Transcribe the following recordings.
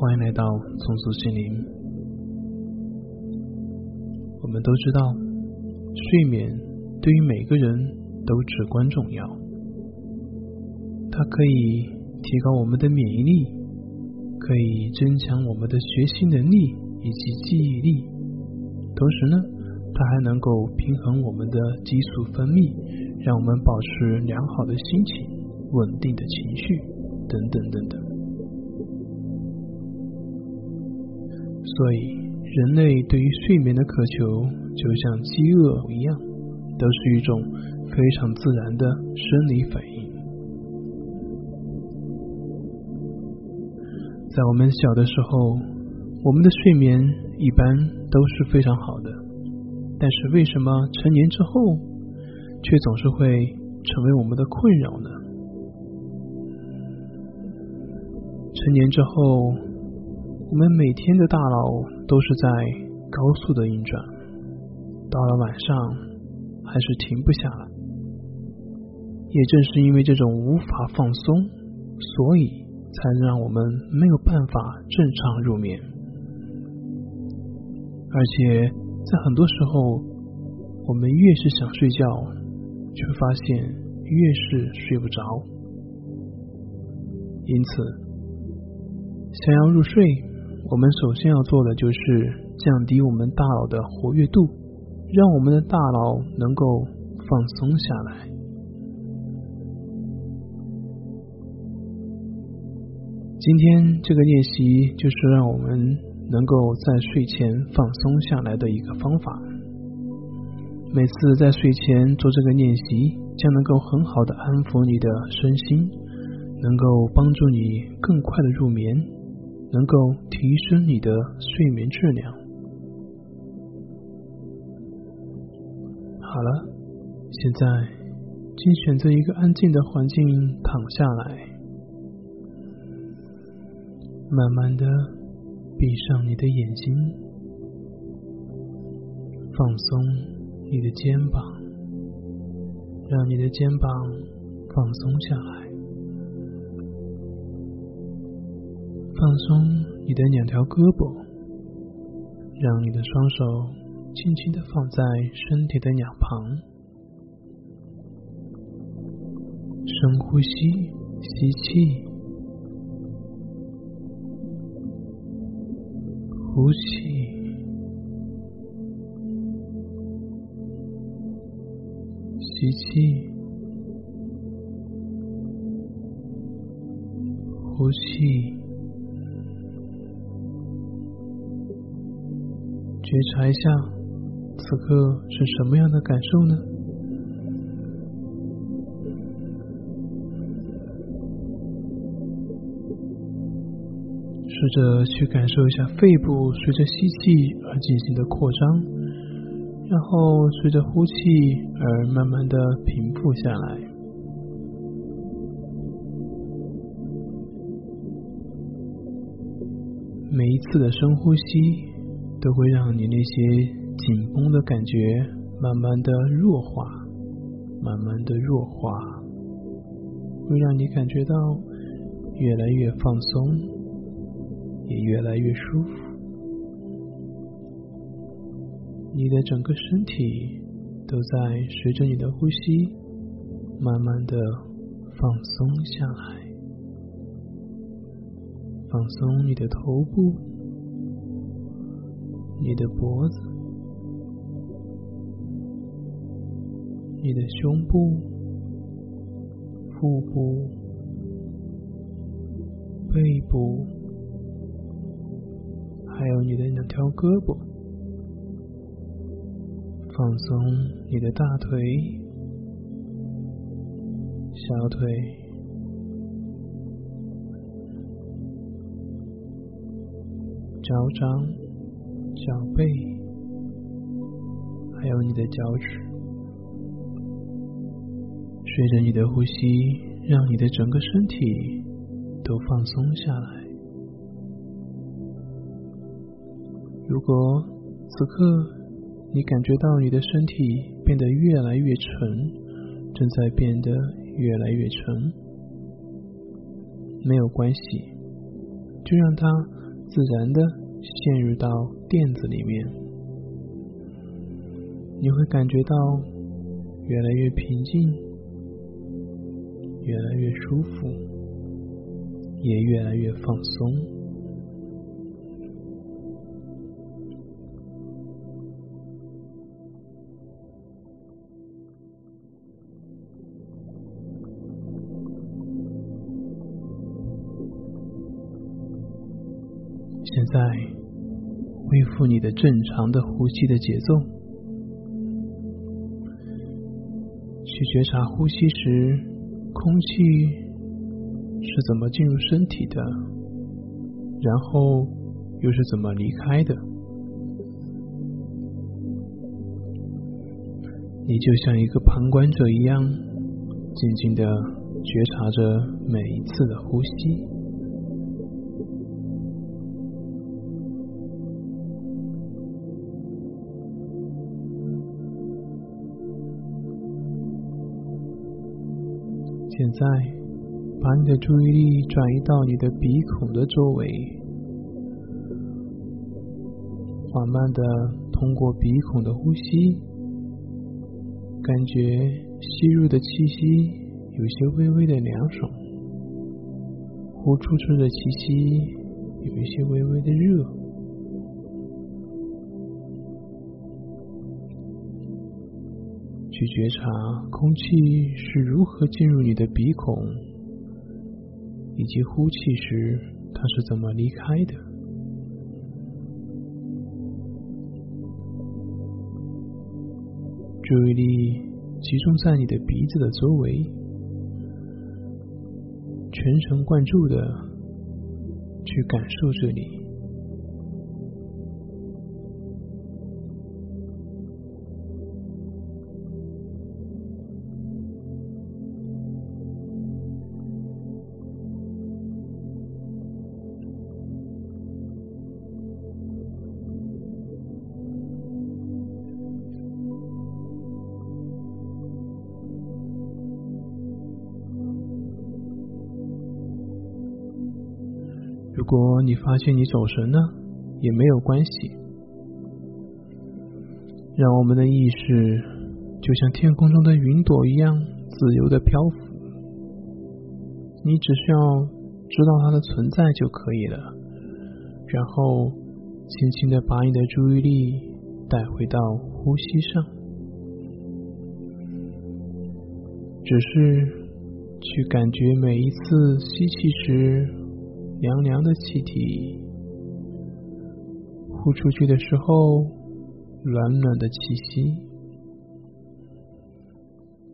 欢迎来到松鼠心灵。我们都知道，睡眠对于每个人都至关重要。它可以提高我们的免疫力，可以增强我们的学习能力以及记忆力。同时呢，它还能够平衡我们的激素分泌，让我们保持良好的心情、稳定的情绪等等等等。所以，人类对于睡眠的渴求，就像饥饿一样，都是一种非常自然的生理反应。在我们小的时候，我们的睡眠一般都是非常好的，但是为什么成年之后，却总是会成为我们的困扰呢？成年之后。我们每天的大脑都是在高速的运转，到了晚上还是停不下来。也正是因为这种无法放松，所以才让我们没有办法正常入眠。而且在很多时候，我们越是想睡觉，却发现越是睡不着。因此，想要入睡。我们首先要做的就是降低我们大脑的活跃度，让我们的大脑能够放松下来。今天这个练习就是让我们能够在睡前放松下来的一个方法。每次在睡前做这个练习，将能够很好的安抚你的身心，能够帮助你更快的入眠。能够提升你的睡眠质量。好了，现在请选择一个安静的环境躺下来，慢慢的闭上你的眼睛，放松你的肩膀，让你的肩膀放松下来。放松你的两条胳膊，让你的双手轻轻的放在身体的两旁，深呼吸，吸气，呼气，吸气，呼气。觉察一下，此刻是什么样的感受呢？试着去感受一下肺部随着吸气而进行的扩张，然后随着呼气而慢慢的平复下来。每一次的深呼吸。都会让你那些紧绷的感觉慢慢的弱化，慢慢的弱化，会让你感觉到越来越放松，也越来越舒服。你的整个身体都在随着你的呼吸慢慢的放松下来，放松你的头部。你的脖子、你的胸部、腹部、背部，还有你的两条胳膊，放松你的大腿、小腿、脚掌。脚背，还有你的脚趾，随着你的呼吸，让你的整个身体都放松下来。如果此刻你感觉到你的身体变得越来越沉，正在变得越来越沉，没有关系，就让它自然的陷入到垫子里面，你会感觉到越来越平静，越来越舒服，也越来越放松。现在，恢复你的正常的呼吸的节奏，去觉察呼吸时空气是怎么进入身体的，然后又是怎么离开的。你就像一个旁观者一样，静静的觉察着每一次的呼吸。现在，把你的注意力转移到你的鼻孔的周围，缓慢的通过鼻孔的呼吸，感觉吸入的气息有些微微的凉爽，呼出去的气息有一些微微的热。去觉察空气是如何进入你的鼻孔，以及呼气时它是怎么离开的。注意力集中在你的鼻子的周围，全神贯注的去感受这里。如果你发现你走神了，也没有关系。让我们的意识就像天空中的云朵一样自由的漂浮，你只需要知道它的存在就可以了。然后轻轻的把你的注意力带回到呼吸上，只是去感觉每一次吸气时。凉凉的气体，呼出去的时候，暖暖的气息。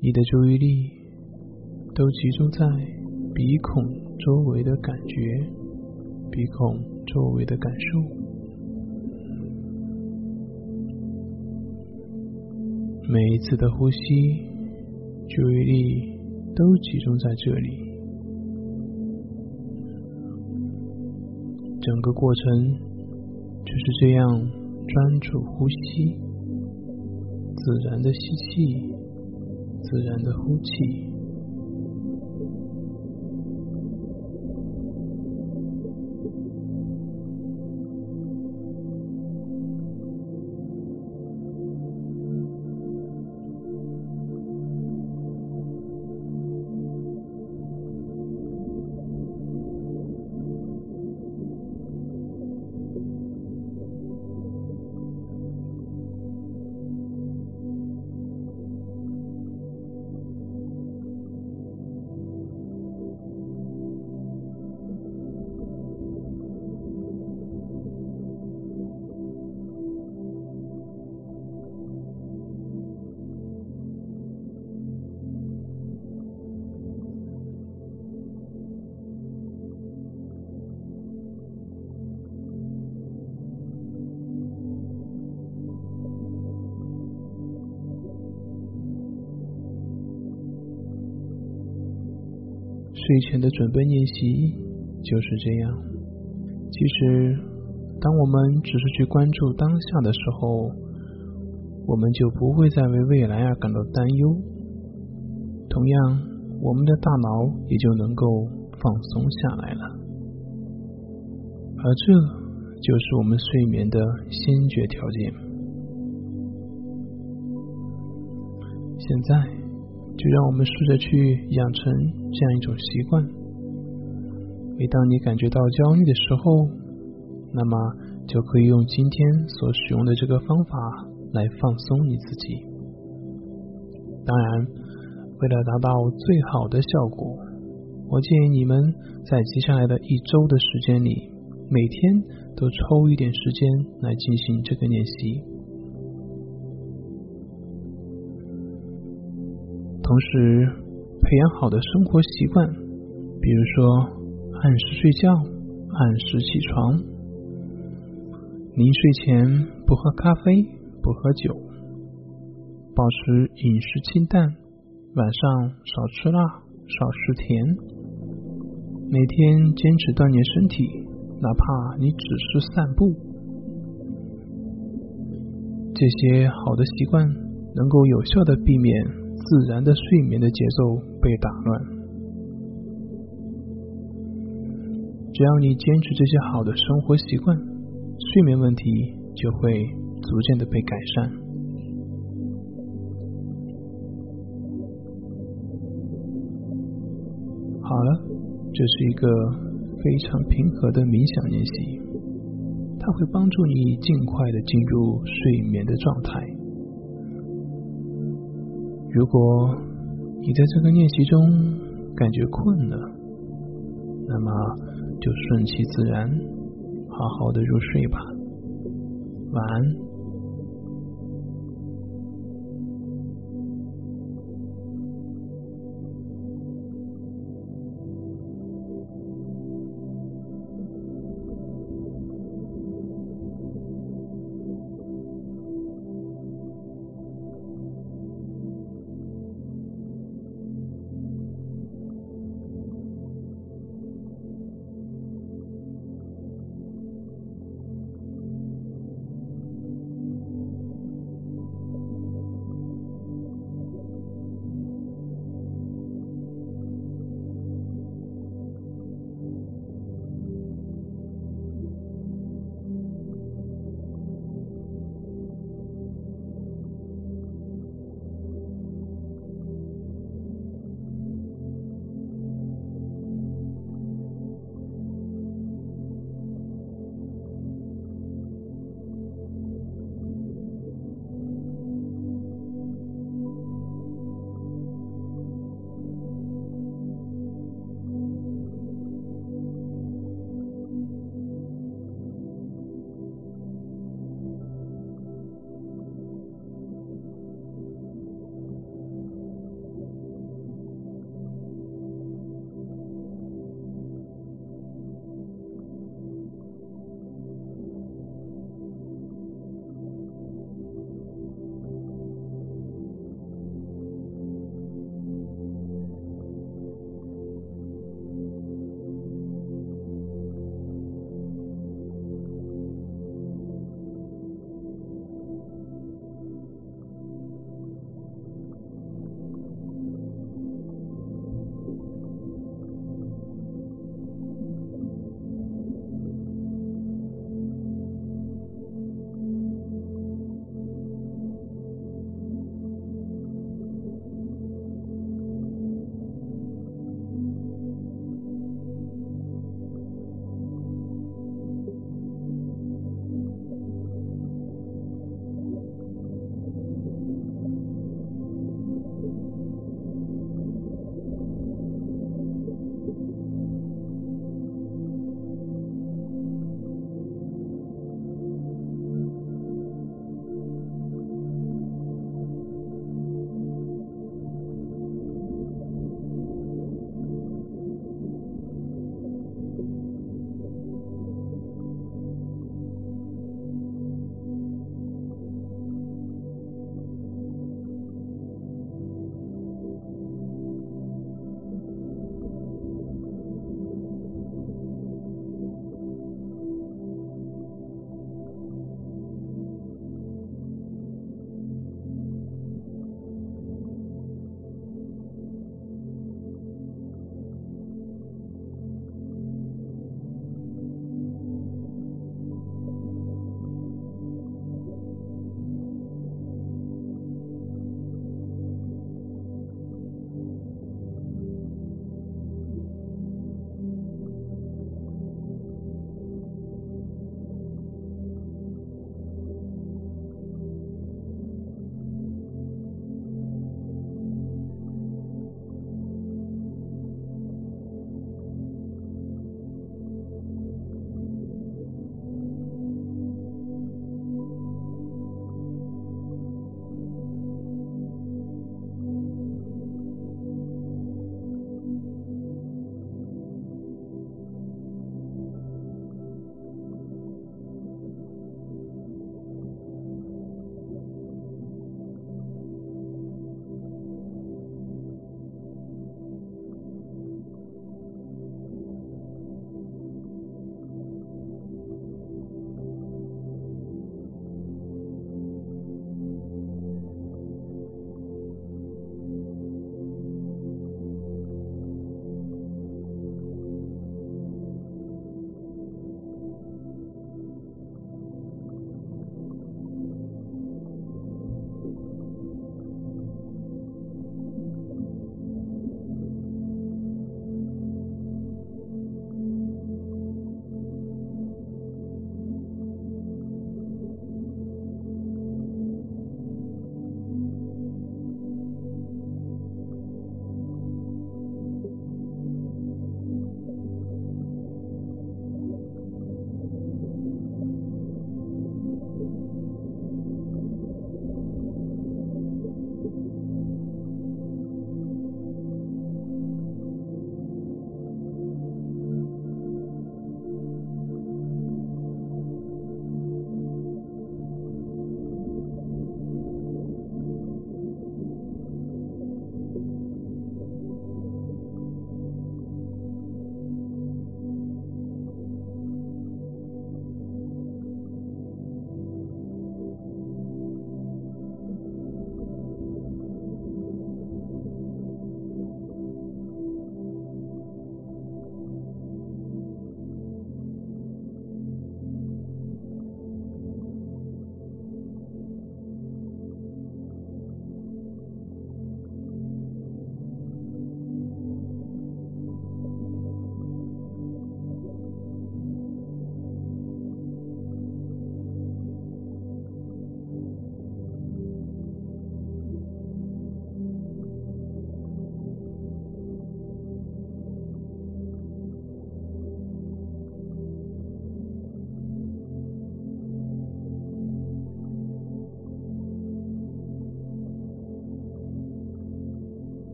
你的注意力都集中在鼻孔周围的感觉，鼻孔周围的感受。每一次的呼吸，注意力都集中在这里。整个过程就是这样专注呼吸，自然的吸气，自然的呼气。睡前的准备练习就是这样。其实，当我们只是去关注当下的时候，我们就不会再为未来而感到担忧。同样，我们的大脑也就能够放松下来了。而这。就是我们睡眠的先决条件。现在，就让我们试着去养成这样一种习惯：每当你感觉到焦虑的时候，那么就可以用今天所使用的这个方法来放松你自己。当然，为了达到最好的效果，我建议你们在接下来的一周的时间里，每天都抽一点时间来进行这个练习。同时，培养好的生活习惯，比如说按时睡觉、按时起床、临睡前不喝咖啡、不喝酒、保持饮食清淡、晚上少吃辣、少吃甜、每天坚持锻炼身体，哪怕你只是散步，这些好的习惯能够有效的避免。自然的睡眠的节奏被打乱。只要你坚持这些好的生活习惯，睡眠问题就会逐渐的被改善。好了，这是一个非常平和的冥想练习，它会帮助你尽快的进入睡眠的状态。如果你在这个练习中感觉困了，那么就顺其自然，好好的入睡吧。晚安。